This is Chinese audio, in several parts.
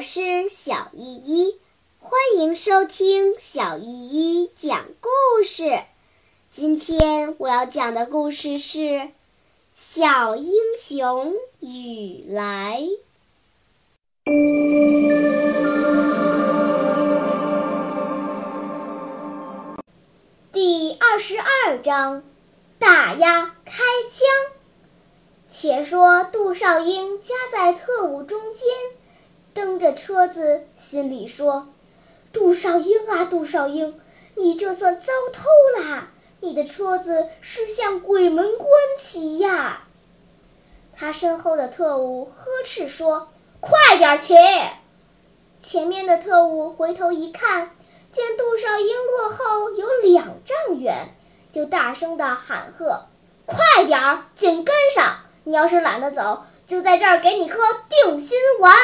我是小依依，欢迎收听小依依讲故事。今天我要讲的故事是《小英雄雨来》第二十二章：打呀开枪。且说杜少英夹在特务中间，蹬着车子，心里说：“杜少英啊，杜少英，你这算遭偷啦！你的车子是向鬼门关骑呀！”他身后的特务呵斥说：“快点骑！”前面的特务回头一看，见杜少英落后有两丈远，就大声地喊喝：“快点儿，紧跟上！”你要是懒得走，就在这儿给你颗定心丸。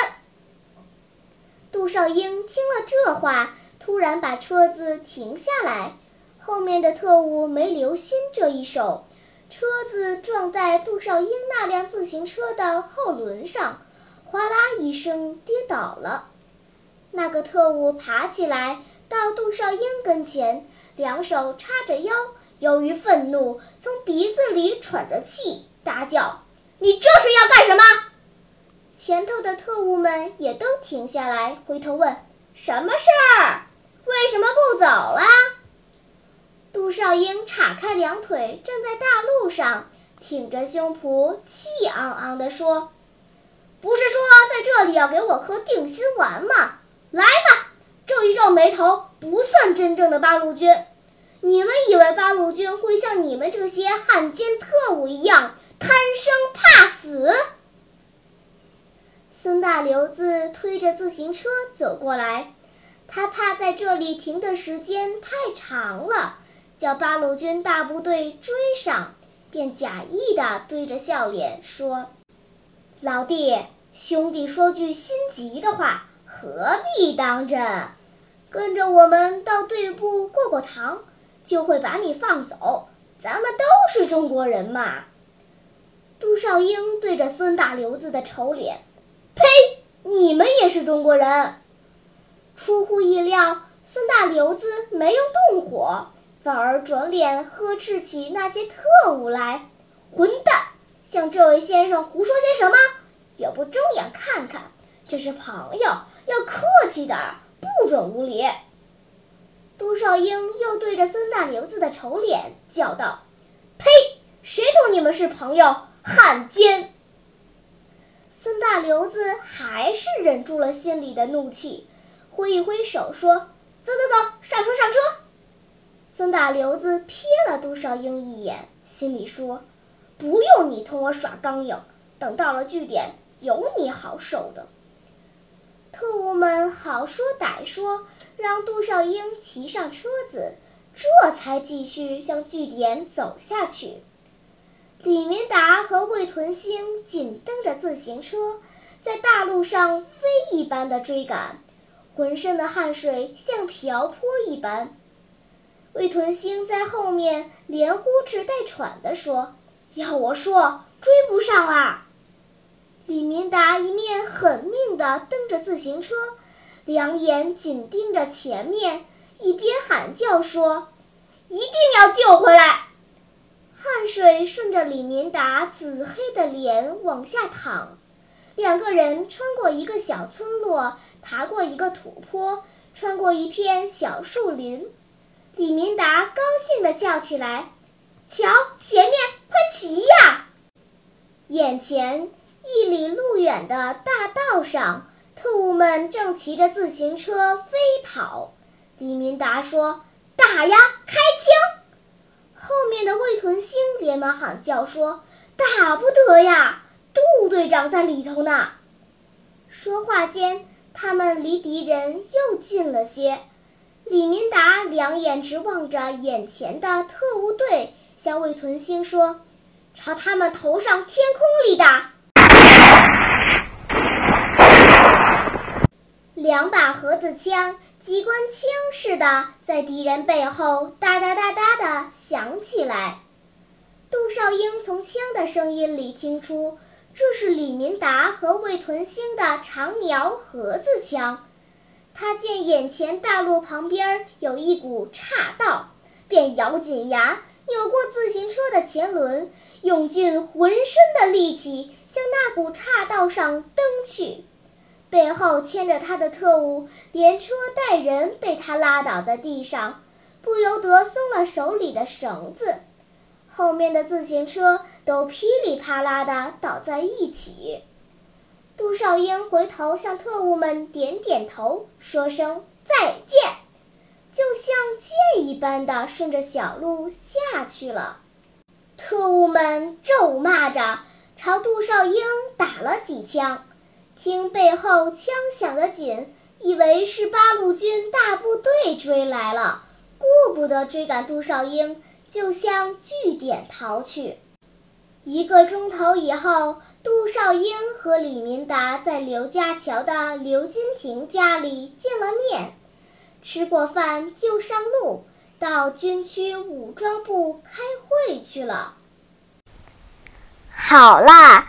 杜少英听了这话，突然把车子停下来。后面的特务没留心这一手，车子撞在杜少英那辆自行车的后轮上，哗啦一声跌倒了。那个特务爬起来到杜少英跟前，两手叉着腰，由于愤怒，从鼻子里喘着气，大叫。你这是要干什么？前头的特务们也都停下来，回头问：“什么事儿？为什么不走了？”杜少英岔开两腿，站在大路上，挺着胸脯，气昂昂地说：“不是说在这里要给我颗定心丸吗？来吧，皱一皱眉头，不算真正的八路军。你们以为八路军会像你们这些汉奸特务一样？”贪生怕死，孙大刘子推着自行车走过来，他怕在这里停的时间太长了，叫八路军大部队追上，便假意的堆着笑脸说：“老弟，兄弟说句心急的话，何必当真？跟着我们到队部过过堂，就会把你放走。咱们都是中国人嘛。”杜少英对着孙大刘子的丑脸，你们也是中国人。出乎意料，孙大刘子没有动火，反而转脸呵斥起那些特务来：“混蛋，向这位先生胡说些什么？也不睁眼看看，这是朋友，要客气点儿，不准无礼。”杜少英又对着孙大刘子的丑脸叫道：“呸！谁同你们是朋友？”汉奸！孙大刘子还是忍住了心里的怒气，挥一挥手说：“走走走，上车上车！”孙大刘子瞥了杜少英一眼，心里说：“不用你同我耍刚硬，等到了据点，有你好受的。”特务们好说歹说，让杜少英骑上车子，这才继续向据点走下去。李明达和魏屯星紧蹬着自行车，在大路上飞一般的追赶，浑身的汗水像瓢泼一般。魏屯星在后面连呼哧带喘地说：“要我说，追不上啦！”李明达一面狠命地蹬着自行车，两眼紧盯着前面，一边喊叫说：“一定要救回！”着李明达紫黑的脸往下淌，两个人穿过一个小村落，爬过一个土坡，穿过一片小树林。李明达高兴地叫起来：“瞧，前面，快骑呀！”眼前一里路远的大道上，特务们正骑着自行车飞跑。李明达说：“打呀，开枪！”后面的魏屯兴连忙喊叫说：“打不得呀，杜队长在里头呢。”说话间，他们离敌人又近了些。李明达两眼直望着眼前的特务队，向魏屯兴说：“朝他们头上天空里打！”两把盒子枪，机关枪似的，在敌人背后哒哒哒哒的响起来。杜少英从枪的声音里听出，这是李明达和魏屯兴的长苗盒子枪。他见眼前大路旁边有一股岔道，便咬紧牙扭过自行车的前轮，用尽浑身的力气向那股岔道上蹬去。背后牵着他的特务连车带人被他拉倒在地上，不由得松了手里的绳子，后面的自行车都噼里啪啦的倒在一起。杜少英回头向特务们点点头，说声再见，就像箭一般的顺着小路下去了。特务们咒骂着朝杜少英打了几枪，听背后枪响的紧，以为是八路军大部队追来了，顾不得追赶杜少英，就向据点逃去。一个钟头以后。杜少英和李明达在刘家桥的刘金亭家里见了面，吃过饭就上路，到军区武装部开会去了。好啦，